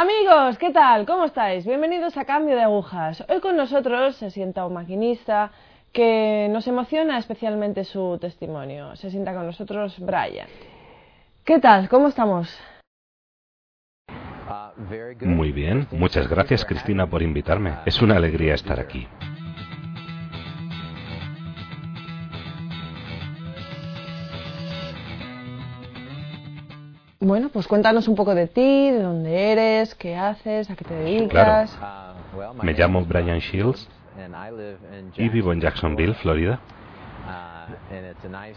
Amigos, ¿qué tal? ¿Cómo estáis? Bienvenidos a Cambio de Agujas. Hoy con nosotros se sienta un maquinista que nos emociona especialmente su testimonio. Se sienta con nosotros Brian. ¿Qué tal? ¿Cómo estamos? Muy bien. Muchas gracias, Cristina, por invitarme. Es una alegría estar aquí. Bueno, pues cuéntanos un poco de ti, de dónde eres, qué haces, a qué te dedicas. Me llamo Brian Shields y vivo en Jacksonville, Florida.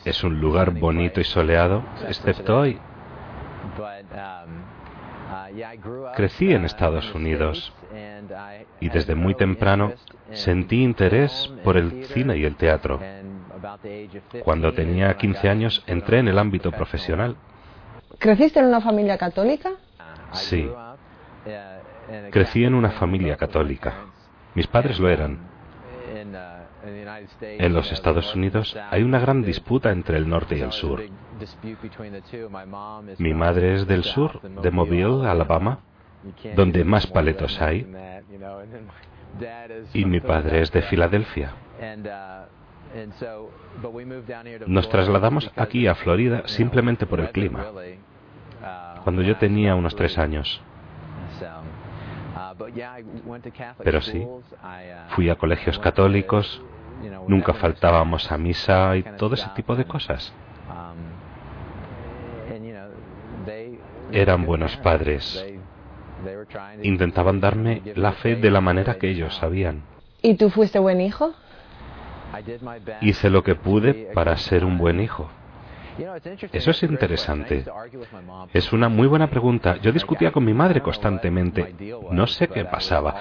Es un lugar bonito y soleado, excepto hoy. Crecí en Estados Unidos y desde muy temprano sentí interés por el cine y el teatro. Cuando tenía 15 años entré en el ámbito profesional. ¿Creciste en una familia católica? Sí. Crecí en una familia católica. Mis padres lo eran. En los Estados Unidos hay una gran disputa entre el norte y el sur. Mi madre es del sur, de Mobile, Alabama, donde más paletos hay, y mi padre es de Filadelfia. Nos trasladamos aquí a Florida simplemente por el clima, cuando yo tenía unos tres años. Pero sí, fui a colegios católicos, nunca faltábamos a misa y todo ese tipo de cosas. Eran buenos padres. Intentaban darme la fe de la manera que ellos sabían. ¿Y tú fuiste buen hijo? Hice lo que pude para ser un buen hijo. Eso es interesante. Es una muy buena pregunta. Yo discutía con mi madre constantemente. No sé qué pasaba,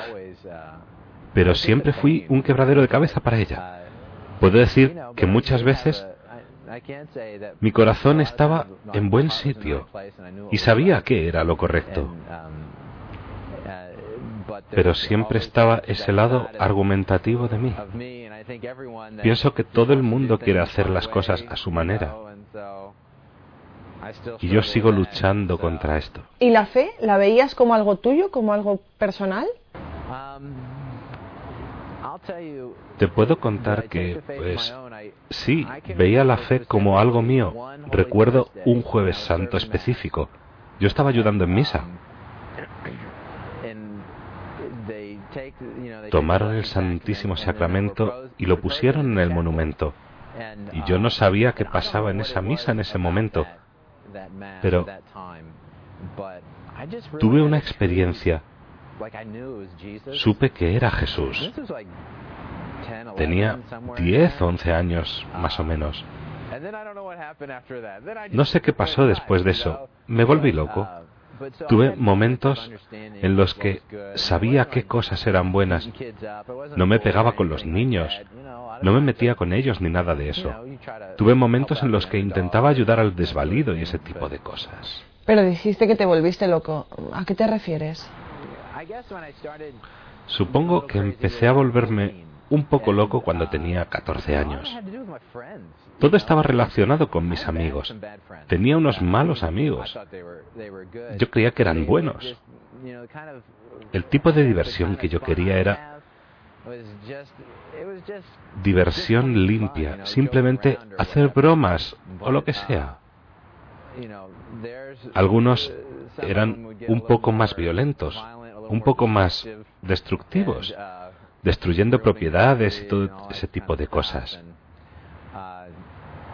pero siempre fui un quebradero de cabeza para ella. Puedo decir que muchas veces mi corazón estaba en buen sitio y sabía que era lo correcto. Pero siempre estaba ese lado argumentativo de mí. Pienso que todo el mundo quiere hacer las cosas a su manera. Y yo sigo luchando contra esto. ¿Y la fe la veías como algo tuyo, como algo personal? Te puedo contar que, pues, sí, veía la fe como algo mío. Recuerdo un jueves santo específico. Yo estaba ayudando en misa. Tomaron el Santísimo Sacramento y lo pusieron en el monumento. Y yo no sabía qué pasaba en esa misa en ese momento. Pero tuve una experiencia. Supe que era Jesús. Tenía 10 o 11 años, más o menos. No sé qué pasó después de eso. Me volví loco. Tuve momentos en los que sabía qué cosas eran buenas. No me pegaba con los niños, no me metía con ellos ni nada de eso. Tuve momentos en los que intentaba ayudar al desvalido y ese tipo de cosas. Pero dijiste que te volviste loco. ¿A qué te refieres? Supongo que empecé a volverme un poco loco cuando tenía 14 años. Todo estaba relacionado con mis amigos. Tenía unos malos amigos. Yo creía que eran buenos. El tipo de diversión que yo quería era diversión limpia, simplemente hacer bromas o lo que sea. Algunos eran un poco más violentos, un poco más destructivos, destruyendo propiedades y todo ese tipo de cosas.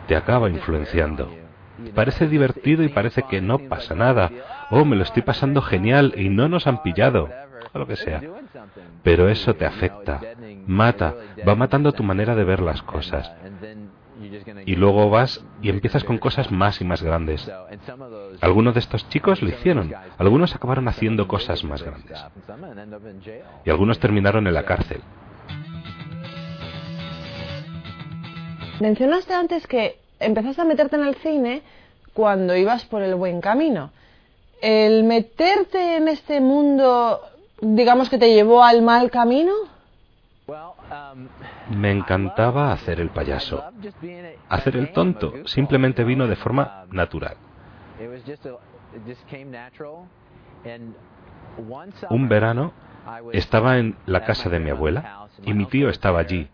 Te acaba influenciando. Parece divertido y parece que no pasa nada. Oh, me lo estoy pasando genial y no nos han pillado. O lo que sea. Pero eso te afecta, mata, va matando tu manera de ver las cosas. Y luego vas y empiezas con cosas más y más grandes. Algunos de estos chicos lo hicieron, algunos acabaron haciendo cosas más grandes. Y algunos terminaron en la cárcel. Mencionaste antes que empezaste a meterte en el cine cuando ibas por el buen camino. ¿El meterte en este mundo, digamos que te llevó al mal camino? Me encantaba hacer el payaso. Hacer el tonto simplemente vino de forma natural. Un verano estaba en la casa de mi abuela y mi tío estaba allí.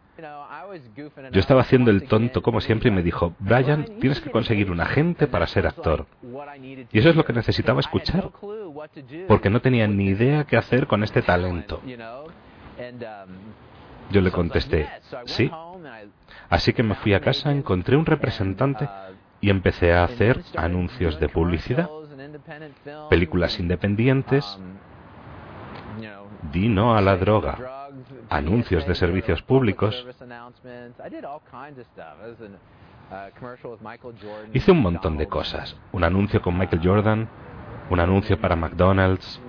Yo estaba haciendo el tonto como siempre y me dijo, Brian, tienes que conseguir un agente para ser actor. Y eso es lo que necesitaba escuchar, porque no tenía ni idea qué hacer con este talento. Yo le contesté, sí. Así que me fui a casa, encontré un representante y empecé a hacer anuncios de publicidad, películas independientes, di no a la droga, anuncios de servicios públicos. Hice un montón de cosas. Un anuncio con Michael Jordan, un anuncio para McDonald's.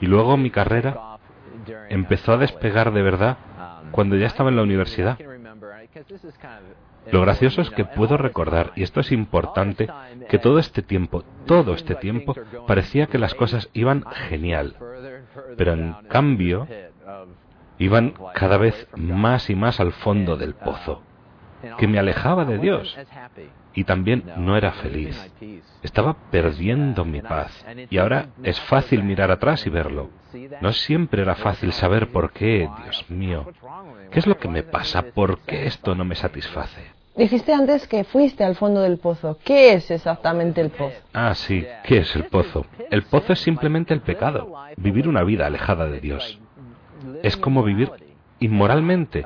Y luego mi carrera empezó a despegar de verdad cuando ya estaba en la universidad. Lo gracioso es que puedo recordar, y esto es importante, que todo este tiempo, todo este tiempo, parecía que las cosas iban genial. Pero en cambio, iban cada vez más y más al fondo del pozo, que me alejaba de Dios. Y también no era feliz. Estaba perdiendo mi paz. Y ahora es fácil mirar atrás y verlo. No siempre era fácil saber por qué, Dios mío. ¿Qué es lo que me pasa? ¿Por qué esto no me satisface? Dijiste antes que fuiste al fondo del pozo. ¿Qué es exactamente el pozo? Ah, sí, ¿qué es el pozo? El pozo es simplemente el pecado, vivir una vida alejada de Dios. Es como vivir inmoralmente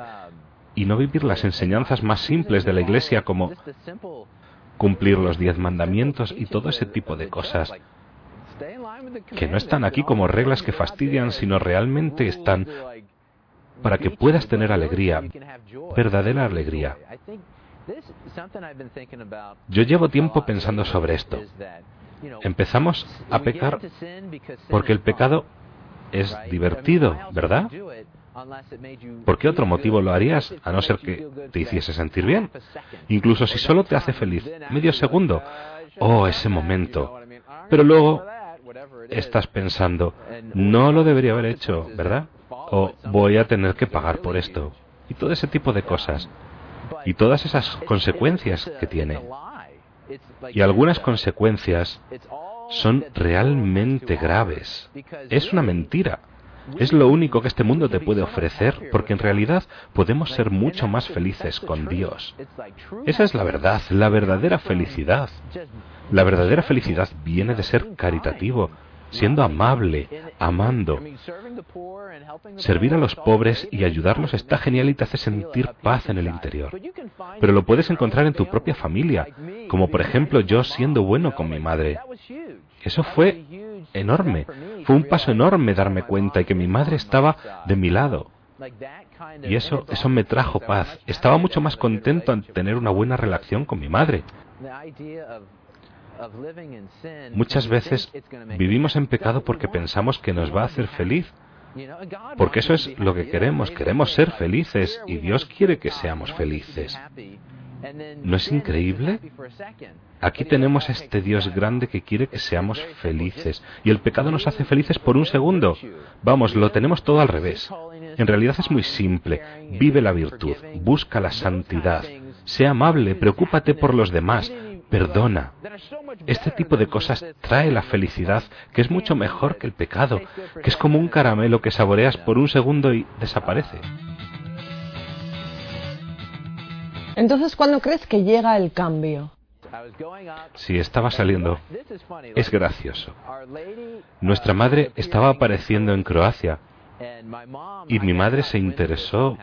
y no vivir las enseñanzas más simples de la Iglesia como cumplir los diez mandamientos y todo ese tipo de cosas que no están aquí como reglas que fastidian, sino realmente están para que puedas tener alegría, verdadera alegría. Yo llevo tiempo pensando sobre esto. Empezamos a pecar porque el pecado es divertido, ¿verdad? ¿Por qué otro motivo lo harías a no ser que te hiciese sentir bien? Incluso si solo te hace feliz medio segundo. Oh, ese momento. Pero luego estás pensando, no lo debería haber hecho, ¿verdad? O voy a tener que pagar por esto. Y todo ese tipo de cosas y todas esas consecuencias que tiene. Y algunas consecuencias son realmente graves. Es una mentira. Es lo único que este mundo te puede ofrecer, porque en realidad podemos ser mucho más felices con Dios. Esa es la verdad, la verdadera felicidad. La verdadera felicidad viene de ser caritativo, siendo amable, amando. Servir a los pobres y ayudarlos está genial y te hace sentir paz en el interior. Pero lo puedes encontrar en tu propia familia, como por ejemplo yo siendo bueno con mi madre. Eso fue enorme. Fue un paso enorme darme cuenta y que mi madre estaba de mi lado. Y eso, eso me trajo paz. Estaba mucho más contento en tener una buena relación con mi madre. Muchas veces vivimos en pecado porque pensamos que nos va a hacer feliz. Porque eso es lo que queremos, queremos ser felices y Dios quiere que seamos felices. ¿No es increíble? Aquí tenemos a este Dios grande que quiere que seamos felices. Y el pecado nos hace felices por un segundo. Vamos, lo tenemos todo al revés. En realidad es muy simple. Vive la virtud, busca la santidad, sea amable, preocúpate por los demás, perdona. Este tipo de cosas trae la felicidad, que es mucho mejor que el pecado, que es como un caramelo que saboreas por un segundo y desaparece. Entonces, ¿cuándo crees que llega el cambio? Si estaba saliendo. Es gracioso. Nuestra madre estaba apareciendo en Croacia y mi madre se interesó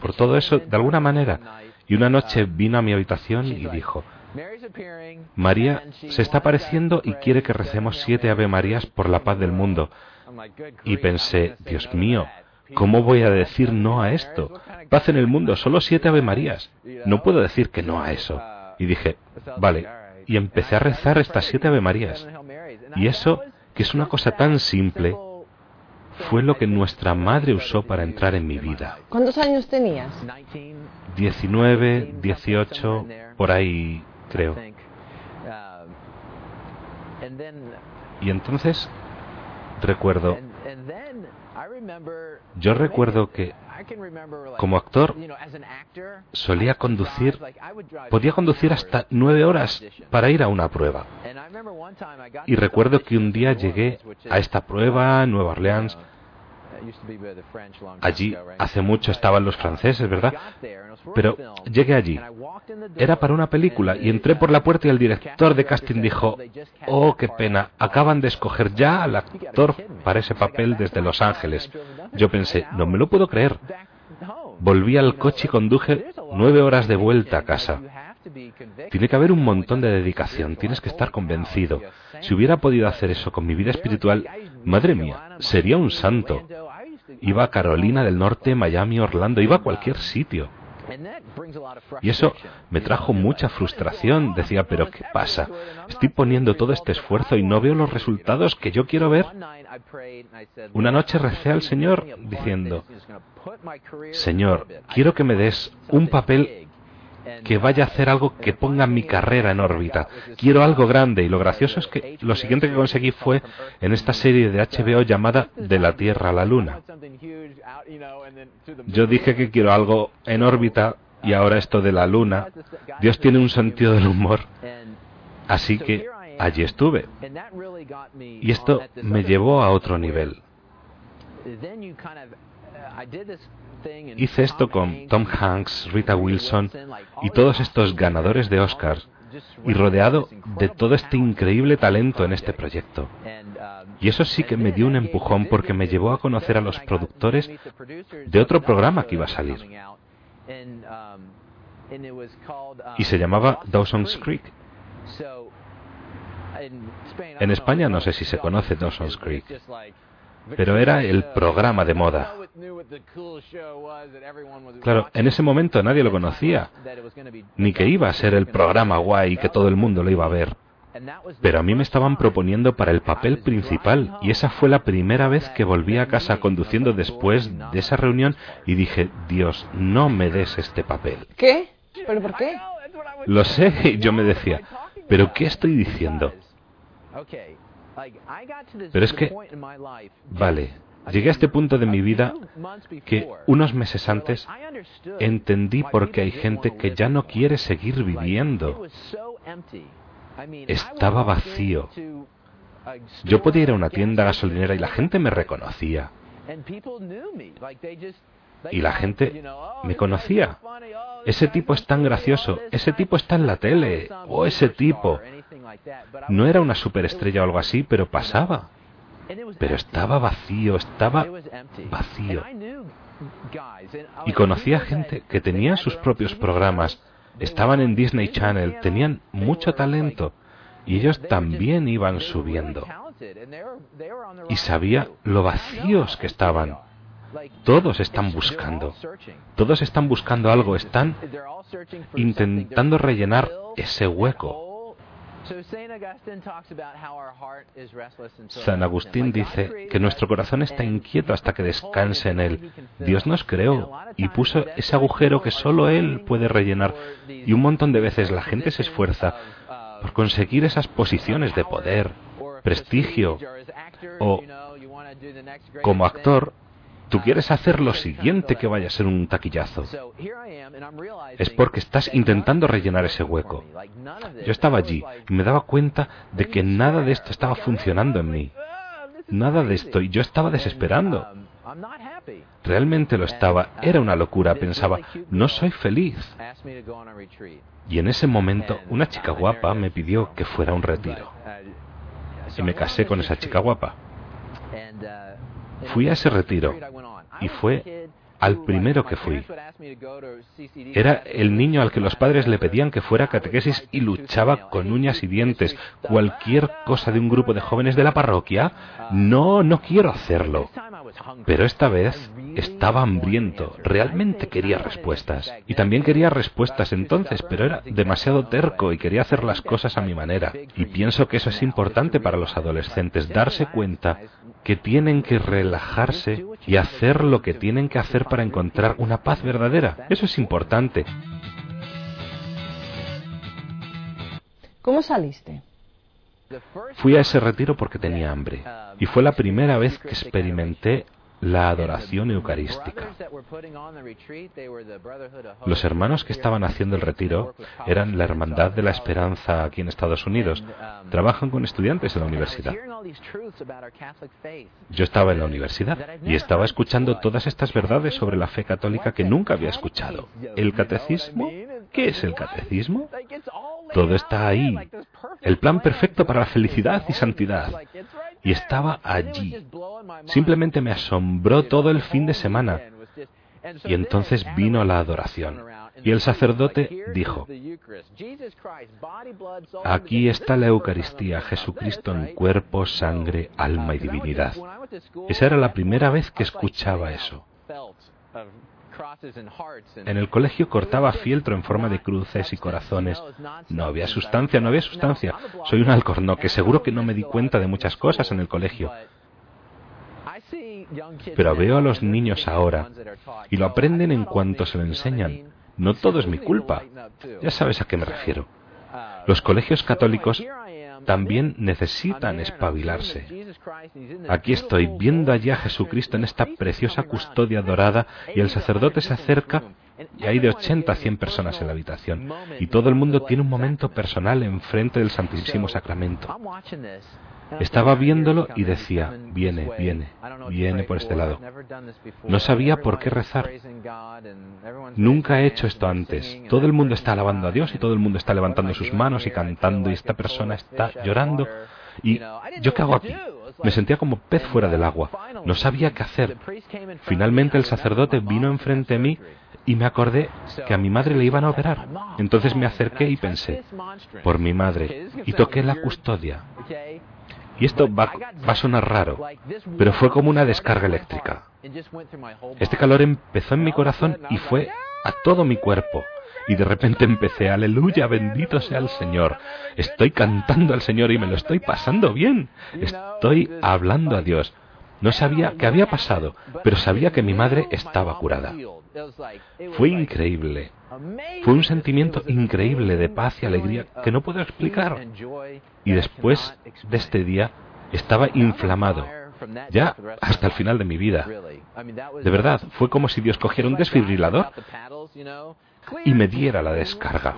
por todo eso de alguna manera. Y una noche vino a mi habitación y dijo, María se está apareciendo y quiere que recemos siete Ave Marías por la paz del mundo. Y pensé, Dios mío, ¿cómo voy a decir no a esto? Paz en el mundo, solo siete Ave Marías. No puedo decir que no a eso. Y dije, vale, y empecé a rezar estas siete Ave Marías. Y eso, que es una cosa tan simple, fue lo que nuestra madre usó para entrar en mi vida. ¿Cuántos años tenías? 19, 18, por ahí creo. Y entonces recuerdo, Yo recuerdo que como actor solía conducir, podía conducir hasta nueve horas para ir a una prueba. Y recuerdo que un día llegué a esta prueba en Nueva Orleans Allí hace mucho estaban los franceses, ¿verdad? Pero llegué allí. Era para una película y entré por la puerta y el director de casting dijo, oh, qué pena, acaban de escoger ya al actor para ese papel desde Los Ángeles. Yo pensé, no me lo puedo creer. Volví al coche y conduje nueve horas de vuelta a casa. Tiene que haber un montón de dedicación, tienes que estar convencido. Si hubiera podido hacer eso con mi vida espiritual, madre mía, sería un santo. Iba a Carolina del Norte, Miami, Orlando, iba a cualquier sitio. Y eso me trajo mucha frustración. Decía, pero ¿qué pasa? Estoy poniendo todo este esfuerzo y no veo los resultados que yo quiero ver. Una noche recé al Señor diciendo, Señor, quiero que me des un papel que vaya a hacer algo que ponga mi carrera en órbita. Quiero algo grande y lo gracioso es que lo siguiente que conseguí fue en esta serie de HBO llamada De la Tierra a la Luna. Yo dije que quiero algo en órbita y ahora esto de la Luna. Dios tiene un sentido del humor. Así que allí estuve. Y esto me llevó a otro nivel. Hice esto con Tom Hanks, Rita Wilson y todos estos ganadores de Oscars y rodeado de todo este increíble talento en este proyecto. Y eso sí que me dio un empujón porque me llevó a conocer a los productores de otro programa que iba a salir. Y se llamaba Dawson's Creek. En España no sé si se conoce Dawson's Creek pero era el programa de moda. Claro, en ese momento nadie lo conocía, ni que iba a ser el programa guay que todo el mundo lo iba a ver. Pero a mí me estaban proponiendo para el papel principal y esa fue la primera vez que volví a casa conduciendo después de esa reunión y dije, Dios, no me des este papel. ¿Qué? ¿Pero por qué? Lo sé, y yo me decía, ¿pero qué estoy diciendo? Pero es que, vale, llegué a este punto de mi vida que unos meses antes entendí por qué hay gente que ya no quiere seguir viviendo. Estaba vacío. Yo podía ir a una tienda gasolinera y la gente me reconocía. Y la gente me conocía. Ese tipo es tan gracioso, ese tipo está en la tele, o ese tipo. No era una superestrella o algo así, pero pasaba. Pero estaba vacío, estaba vacío. Y conocía gente que tenía sus propios programas, estaban en Disney Channel, tenían mucho talento y ellos también iban subiendo. Y sabía lo vacíos que estaban. Todos están buscando. Todos están buscando algo. Están intentando rellenar ese hueco. San Agustín dice que nuestro corazón está inquieto hasta que descanse en él. Dios nos creó y puso ese agujero que solo Él puede rellenar. Y un montón de veces la gente se esfuerza por conseguir esas posiciones de poder, prestigio o como actor Tú quieres hacer lo siguiente que vaya a ser un taquillazo. Es porque estás intentando rellenar ese hueco. Yo estaba allí y me daba cuenta de que nada de esto estaba funcionando en mí. Nada de esto y yo estaba desesperando. Realmente lo estaba. Era una locura. Pensaba, no soy feliz. Y en ese momento una chica guapa me pidió que fuera a un retiro. Y me casé con esa chica guapa. Fui a ese retiro y fue al primero que fui. Era el niño al que los padres le pedían que fuera catequesis y luchaba con uñas y dientes. Cualquier cosa de un grupo de jóvenes de la parroquia. No, no quiero hacerlo. Pero esta vez estaba hambriento, realmente quería respuestas. Y también quería respuestas entonces, pero era demasiado terco y quería hacer las cosas a mi manera. Y pienso que eso es importante para los adolescentes, darse cuenta que tienen que relajarse y hacer lo que tienen que hacer para encontrar una paz verdadera. Eso es importante. ¿Cómo saliste? Fui a ese retiro porque tenía hambre y fue la primera vez que experimenté la adoración eucarística. Los hermanos que estaban haciendo el retiro eran la Hermandad de la Esperanza aquí en Estados Unidos. Trabajan con estudiantes en la universidad. Yo estaba en la universidad y estaba escuchando todas estas verdades sobre la fe católica que nunca había escuchado. ¿El catecismo? ¿Qué es el catecismo? Todo está ahí. El plan perfecto para la felicidad y santidad. Y estaba allí. Simplemente me asombró todo el fin de semana. Y entonces vino la adoración. Y el sacerdote dijo, aquí está la Eucaristía, Jesucristo en cuerpo, sangre, alma y divinidad. Esa era la primera vez que escuchaba eso. En el colegio cortaba fieltro en forma de cruces y corazones. No había sustancia, no había sustancia. Soy un alcornoque, seguro que no me di cuenta de muchas cosas en el colegio. Pero veo a los niños ahora y lo aprenden en cuanto se lo enseñan. No todo es mi culpa. Ya sabes a qué me refiero. Los colegios católicos también necesitan espabilarse. Aquí estoy viendo allí a Jesucristo en esta preciosa custodia dorada y el sacerdote se acerca y hay de 80 a 100 personas en la habitación y todo el mundo tiene un momento personal enfrente del Santísimo Sacramento. Estaba viéndolo y decía, viene, viene, viene por este lado. No sabía por qué rezar. Nunca he hecho esto antes. Todo el mundo está alabando a Dios y todo el mundo está levantando sus manos y cantando y esta persona está llorando. ¿Y yo qué hago aquí? Me sentía como pez fuera del agua. No sabía qué hacer. Finalmente el sacerdote vino enfrente de mí y me acordé que a mi madre le iban a operar. Entonces me acerqué y pensé, por mi madre, y toqué la custodia. Y esto va, a sonar raro, pero fue como una descarga eléctrica. Este calor empezó en mi corazón y fue a todo mi cuerpo. Y de repente empecé, aleluya, bendito sea el Señor. Estoy cantando al Señor y me lo estoy pasando bien. Estoy hablando a Dios. No sabía qué había pasado, pero sabía que mi madre estaba curada. Fue increíble. Fue un sentimiento increíble de paz y alegría que no puedo explicar. Y después de este día estaba inflamado, ya hasta el final de mi vida. De verdad, fue como si Dios cogiera un desfibrilador y me diera la descarga.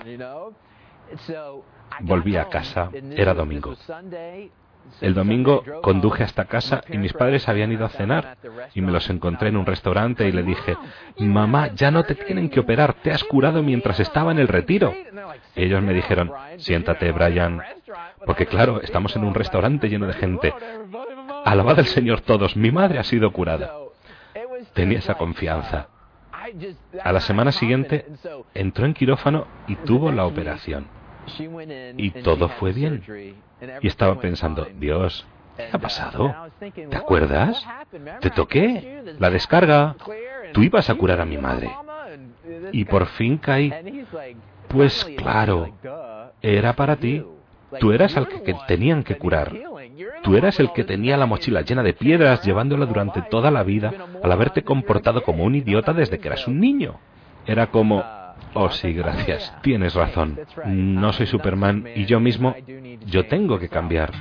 Volví a casa, era domingo. El domingo conduje hasta casa y mis padres habían ido a cenar y me los encontré en un restaurante y le dije, mamá, ya no te tienen que operar, te has curado mientras estaba en el retiro. ellos me dijeron, siéntate, Brian, porque claro, estamos en un restaurante lleno de gente. Alabad al Señor todos, mi madre ha sido curada. Tenía esa confianza. A la semana siguiente entró en quirófano y tuvo la operación. Y todo fue bien. Y estaba pensando, Dios, ¿qué ha pasado? ¿Te acuerdas? Te toqué, la descarga. Tú ibas a curar a mi madre. Y por fin caí. Pues claro, era para ti. Tú eras el que tenían que curar. Tú eras el que tenía la mochila llena de piedras llevándola durante toda la vida al haberte comportado como un idiota desde que eras un niño. Era como, Oh, sí, gracias. Tienes razón. No soy Superman y yo mismo, yo tengo que cambiar.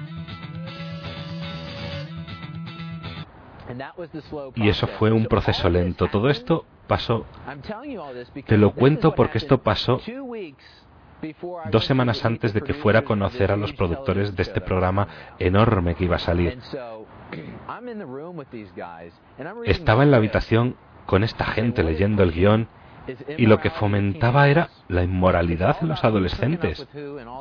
Y eso fue un proceso lento. Todo esto pasó. Te lo cuento porque esto pasó dos semanas antes de que fuera a conocer a los productores de este programa enorme que iba a salir. Estaba en la habitación con esta gente leyendo el guion y lo que fomentaba era la inmoralidad en los adolescentes.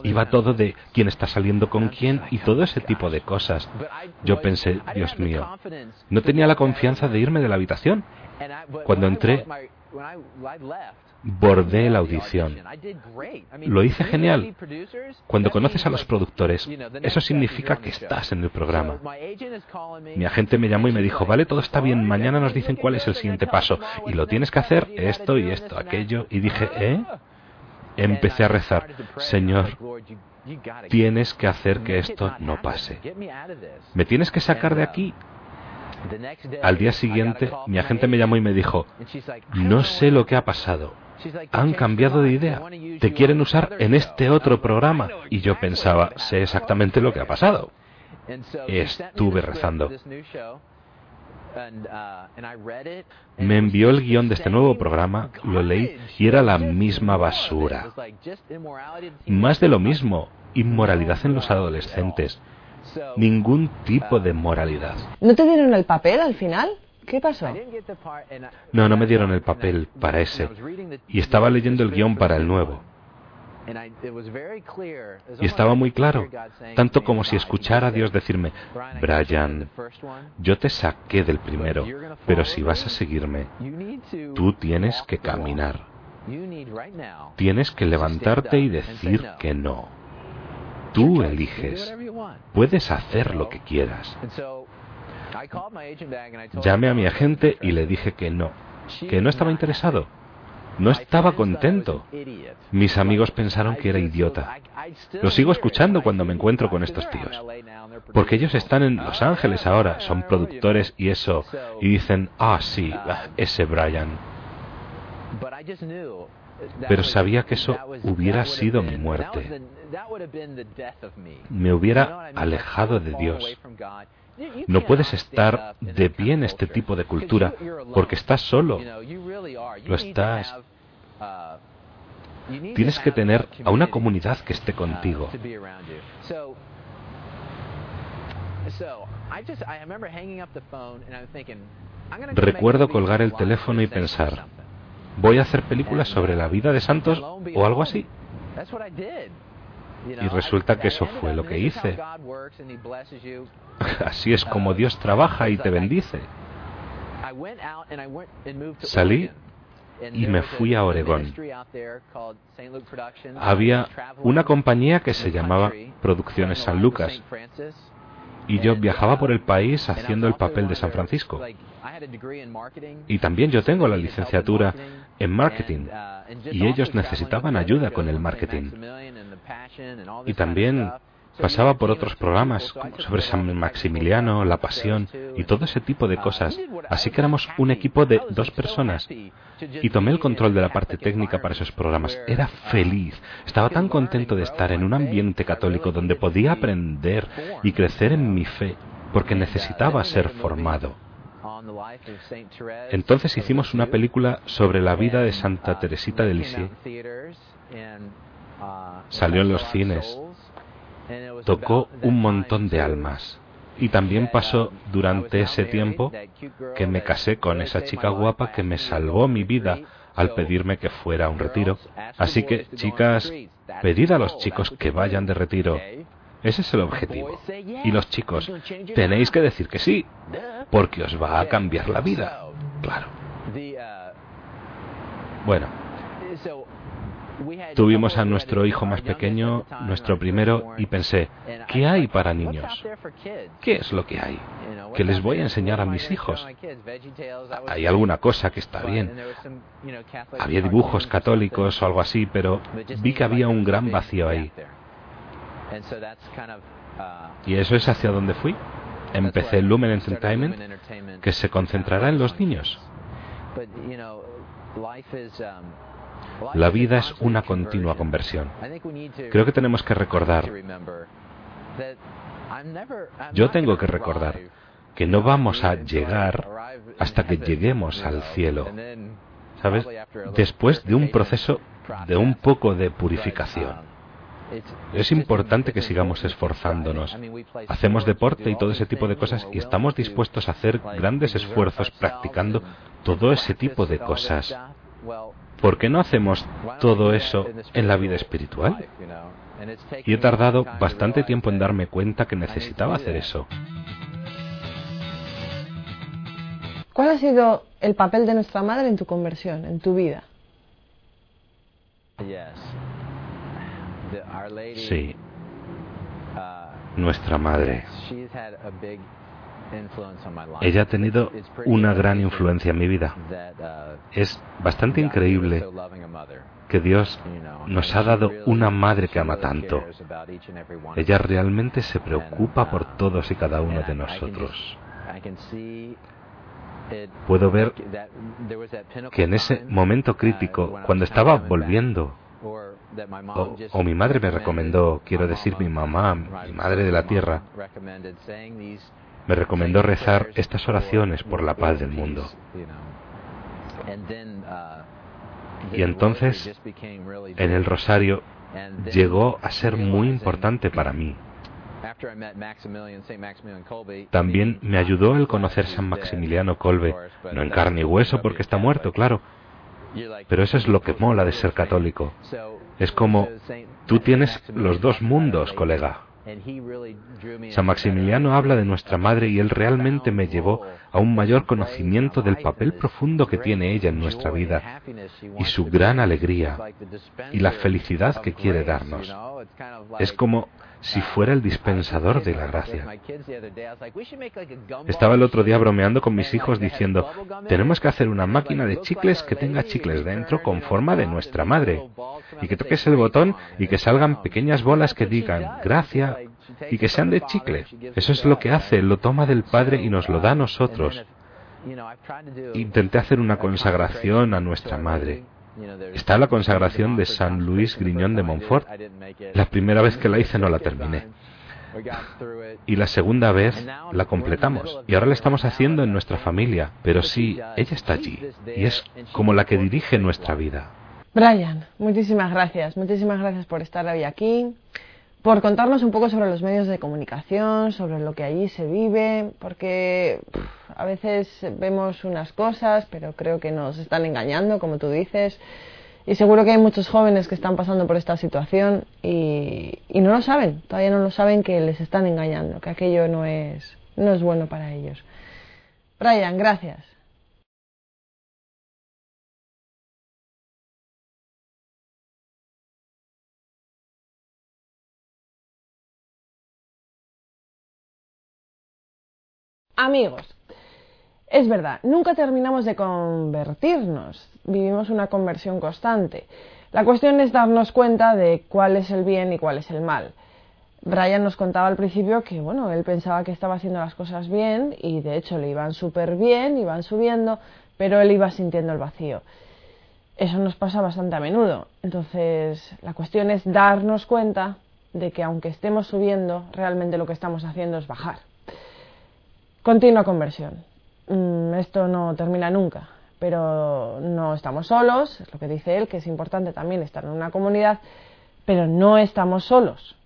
Iba todo de quién está saliendo con quién y todo ese tipo de cosas. Yo pensé, Dios mío, no tenía la confianza de irme de la habitación. Cuando entré, bordé la audición. Lo hice genial. Cuando conoces a los productores, eso significa que estás en el programa. Mi agente me llamó y me dijo, vale, todo está bien, mañana nos dicen cuál es el siguiente paso. Y lo tienes que hacer esto y esto, aquello. Y dije, ¿eh? Empecé a rezar, Señor, tienes que hacer que esto no pase. Me tienes que sacar de aquí al día siguiente, mi agente me llamó y me dijo, no sé lo que ha pasado, han cambiado de idea. Te quieren usar en este otro programa. Y yo pensaba, sé exactamente lo que ha pasado. Estuve rezando. Me envió el guion de este nuevo programa, lo leí y era la misma basura. Más de lo mismo, inmoralidad en los adolescentes. Ningún tipo de moralidad. ¿No te dieron el papel al final? ¿Qué pasó? No, no me dieron el papel para ese. Y estaba leyendo el guion para el nuevo. Y estaba muy claro, tanto como si escuchara a Dios decirme, Brian, yo te saqué del primero, pero si vas a seguirme, tú tienes que caminar. Tienes que levantarte y decir que no. Tú eliges. Puedes hacer lo que quieras. Llamé a mi agente y le dije que no, que no estaba interesado no estaba contento. Mis amigos pensaron que era idiota. Lo sigo escuchando cuando me encuentro con estos tíos. Porque ellos están en Los Ángeles ahora, son productores y eso, y dicen, ah, sí, ese Brian. Pero sabía que eso hubiera sido mi muerte. Me hubiera alejado de Dios. No puedes estar de pie en este tipo de cultura porque estás solo. Lo estás. Tienes que tener a una comunidad que esté contigo. Recuerdo colgar el teléfono y pensar, ¿voy a hacer películas sobre la vida de santos o algo así? Y resulta que eso fue lo que hice. Así es como Dios trabaja y te bendice. Salí y me fui a Oregón. Había una compañía que se llamaba Producciones San Lucas y yo viajaba por el país haciendo el papel de San Francisco. Y también yo tengo la licenciatura en marketing y ellos necesitaban ayuda con el marketing. Y también pasaba por otros programas sobre San Maximiliano, La Pasión y todo ese tipo de cosas. Así que éramos un equipo de dos personas. Y tomé el control de la parte técnica para esos programas. Era feliz. Estaba tan contento de estar en un ambiente católico donde podía aprender y crecer en mi fe, porque necesitaba ser formado. Entonces hicimos una película sobre la vida de Santa Teresita de Lisieux. Salió en los cines tocó un montón de almas. Y también pasó durante ese tiempo que me casé con esa chica guapa que me salvó mi vida al pedirme que fuera a un retiro. Así que, chicas, pedid a los chicos que vayan de retiro. Ese es el objetivo. Y los chicos, tenéis que decir que sí, porque os va a cambiar la vida. Claro. Bueno, Tuvimos a nuestro hijo más pequeño, nuestro primero, y pensé, ¿qué hay para niños? ¿Qué es lo que hay? ¿Qué les voy a enseñar a mis hijos? Hay alguna cosa que está bien. Había dibujos católicos o algo así, pero vi que había un gran vacío ahí. Y eso es hacia donde fui. Empecé Lumen Entertainment, que se concentrará en los niños. La vida es una continua conversión. Creo que tenemos que recordar, yo tengo que recordar que no vamos a llegar hasta que lleguemos al cielo, ¿sabes? Después de un proceso de un poco de purificación. Es importante que sigamos esforzándonos. Hacemos deporte y todo ese tipo de cosas y estamos dispuestos a hacer grandes esfuerzos practicando todo ese tipo de cosas. ¿Por qué no hacemos todo eso en la vida espiritual? Y he tardado bastante tiempo en darme cuenta que necesitaba hacer eso. ¿Cuál ha sido el papel de nuestra madre en tu conversión, en tu vida? Sí. Nuestra madre. Ella ha tenido una gran influencia en mi vida. Es bastante increíble que Dios nos ha dado una madre que ama tanto. Ella realmente se preocupa por todos y cada uno de nosotros. puedo ver que en ese momento crítico, cuando estaba volviendo, o, mi madre me recomendó, quiero decir mi mamá, mi madre de la tierra, me recomendó rezar estas oraciones por la paz del mundo. Y entonces, en el rosario, llegó a ser muy importante para mí. También me ayudó el conocer San Maximiliano Kolbe, no en carne y hueso porque está muerto, claro, pero eso es lo que mola de ser católico. Es como, tú tienes los dos mundos, colega. San Maximiliano habla de nuestra madre y él realmente me llevó a un mayor conocimiento del papel profundo que tiene ella en nuestra vida y su gran alegría y la felicidad que quiere darnos. Es como si fuera el dispensador de la gracia. Estaba el otro día bromeando con mis hijos diciendo, tenemos que hacer una máquina de chicles que tenga chicles dentro con forma de nuestra madre, y que toques el botón y que salgan pequeñas bolas que digan, gracia, y que sean de chicle. Eso es lo que hace, lo toma del Padre y nos lo da a nosotros. Intenté hacer una consagración a nuestra madre Está la consagración de San Luis Griñón de Montfort. La primera vez que la hice no la terminé. Y la segunda vez la completamos. Y ahora la estamos haciendo en nuestra familia. Pero sí, ella está allí. Y es como la que dirige nuestra vida. Brian, muchísimas gracias. Muchísimas gracias por estar hoy aquí por contarnos un poco sobre los medios de comunicación, sobre lo que allí se vive, porque a veces vemos unas cosas, pero creo que nos están engañando, como tú dices, y seguro que hay muchos jóvenes que están pasando por esta situación y, no lo saben, todavía no lo saben que les están engañando, que aquello no es, no es bueno para ellos. Brian, gracias. Amigos, es verdad, nunca terminamos de convertirnos, vivimos una conversión constante. La cuestión es darnos cuenta de cuál es el bien y cuál es el mal. Brian nos contaba al principio que, bueno, él pensaba que estaba haciendo las cosas bien y de hecho le iban súper bien, iban subiendo, pero él iba sintiendo el vacío. Eso nos pasa bastante a menudo. Entonces, la cuestión es darnos cuenta de que aunque estemos subiendo, realmente lo que estamos haciendo es bajar. Continua conversión. Mm, esto no termina nunca, pero no estamos solos, es lo que dice él, que es importante también estar en una comunidad, pero no estamos solos.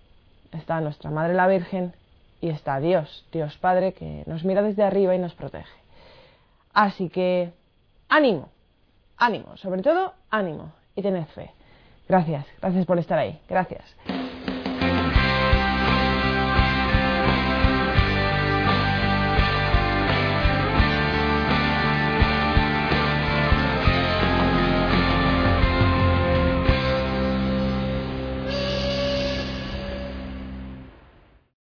Está nuestra Madre la Virgen y está Dios, Dios Padre, que nos mira desde arriba y nos protege. Así que ánimo, ánimo, sobre todo ánimo y tened fe. Gracias, gracias por estar ahí, gracias.